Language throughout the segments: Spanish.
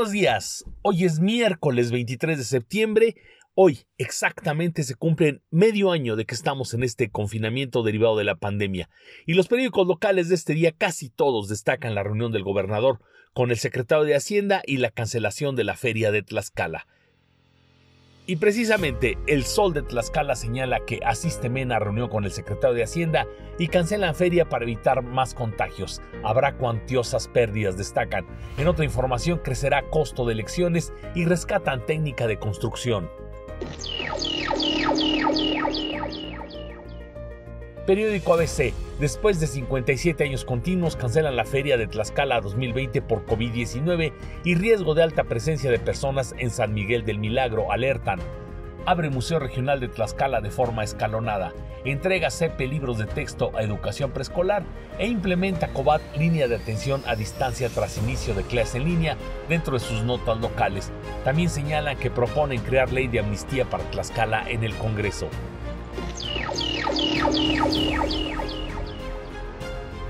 Buenos días, hoy es miércoles 23 de septiembre. Hoy exactamente se cumplen medio año de que estamos en este confinamiento derivado de la pandemia. Y los periódicos locales de este día casi todos destacan la reunión del gobernador con el secretario de Hacienda y la cancelación de la feria de Tlaxcala. Y precisamente el Sol de Tlaxcala señala que asiste Mena a reunión con el secretario de Hacienda y cancelan feria para evitar más contagios. Habrá cuantiosas pérdidas, destacan. En otra información, crecerá costo de elecciones y rescatan técnica de construcción. Periódico ABC. Después de 57 años continuos, cancelan la feria de Tlaxcala 2020 por COVID-19 y riesgo de alta presencia de personas en San Miguel del Milagro, alertan. Abre Museo Regional de Tlaxcala de forma escalonada. Entrega CEPE libros de texto a educación preescolar e implementa COBAT línea de atención a distancia tras inicio de clase en línea dentro de sus notas locales. También señalan que proponen crear ley de amnistía para Tlaxcala en el Congreso.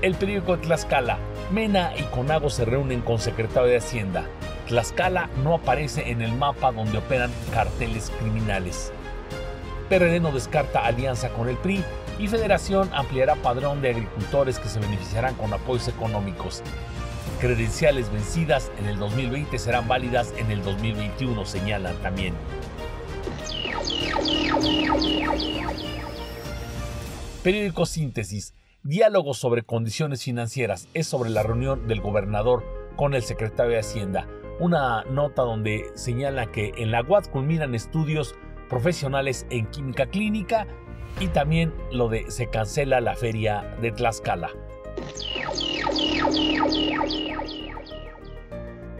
El periódico Tlaxcala. Mena y Conago se reúnen con secretario de Hacienda. Tlaxcala no aparece en el mapa donde operan carteles criminales. PRD no descarta alianza con el PRI y Federación ampliará padrón de agricultores que se beneficiarán con apoyos económicos. Credenciales vencidas en el 2020 serán válidas en el 2021, señalan también. Periódico Síntesis. Diálogo sobre condiciones financieras es sobre la reunión del gobernador con el secretario de Hacienda. Una nota donde señala que en la UAD culminan estudios profesionales en química clínica y también lo de se cancela la feria de Tlaxcala.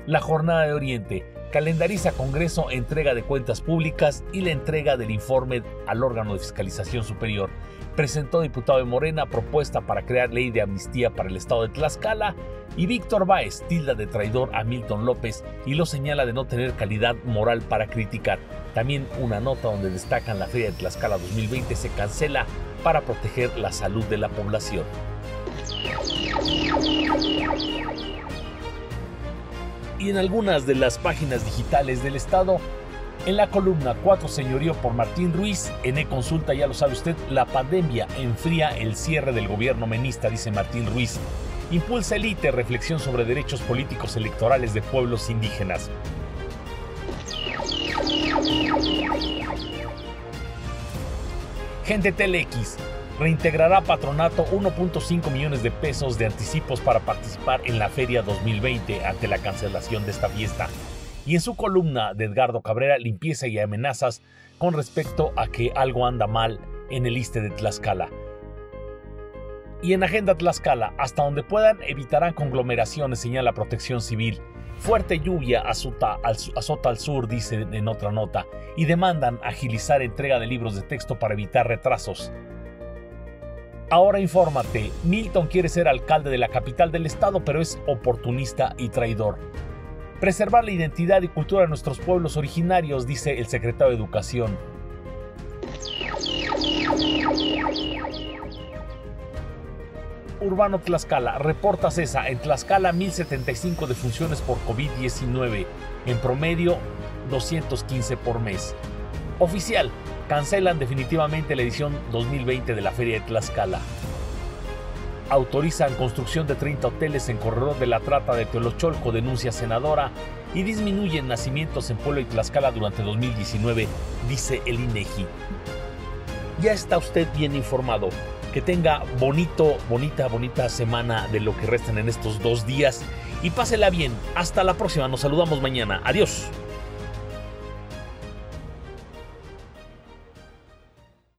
La jornada de Oriente calendariza Congreso entrega de cuentas públicas y la entrega del informe al órgano de fiscalización superior. Presentó diputado de Morena propuesta para crear ley de amnistía para el estado de Tlaxcala y Víctor Báez tilda de traidor a Milton López y lo señala de no tener calidad moral para criticar. También una nota donde destacan la Feria de Tlaxcala 2020 se cancela para proteger la salud de la población y en algunas de las páginas digitales del Estado. En la columna 4 Señorío por Martín Ruiz, en e-consulta ya lo sabe usted, la pandemia enfría el cierre del gobierno menista, dice Martín Ruiz. Impulsa Elite, reflexión sobre derechos políticos electorales de pueblos indígenas. Gente Telex, reintegrará patronato 1.5 millones de pesos de anticipos para participar en la Feria 2020 ante la cancelación de esta fiesta. Y en su columna de Edgardo Cabrera, limpieza y amenazas con respecto a que algo anda mal en el ISTE de Tlaxcala. Y en Agenda Tlaxcala, hasta donde puedan, evitarán conglomeraciones, señala Protección Civil. Fuerte lluvia azota al, azota al sur, dice en otra nota, y demandan agilizar entrega de libros de texto para evitar retrasos. Ahora infórmate, Milton quiere ser alcalde de la capital del estado, pero es oportunista y traidor. Preservar la identidad y cultura de nuestros pueblos originarios, dice el secretario de Educación. Urbano Tlaxcala, reporta CESA, en Tlaxcala 1075 defunciones por COVID-19, en promedio 215 por mes. Oficial, cancelan definitivamente la edición 2020 de la Feria de Tlaxcala. Autorizan construcción de 30 hoteles en corredor de la trata de Teolocholco, denuncia senadora, y disminuyen nacimientos en Pueblo y Tlaxcala durante 2019, dice el INEGI. Ya está usted bien informado. Que tenga bonito, bonita, bonita semana de lo que restan en estos dos días y pásela bien. Hasta la próxima. Nos saludamos mañana. Adiós.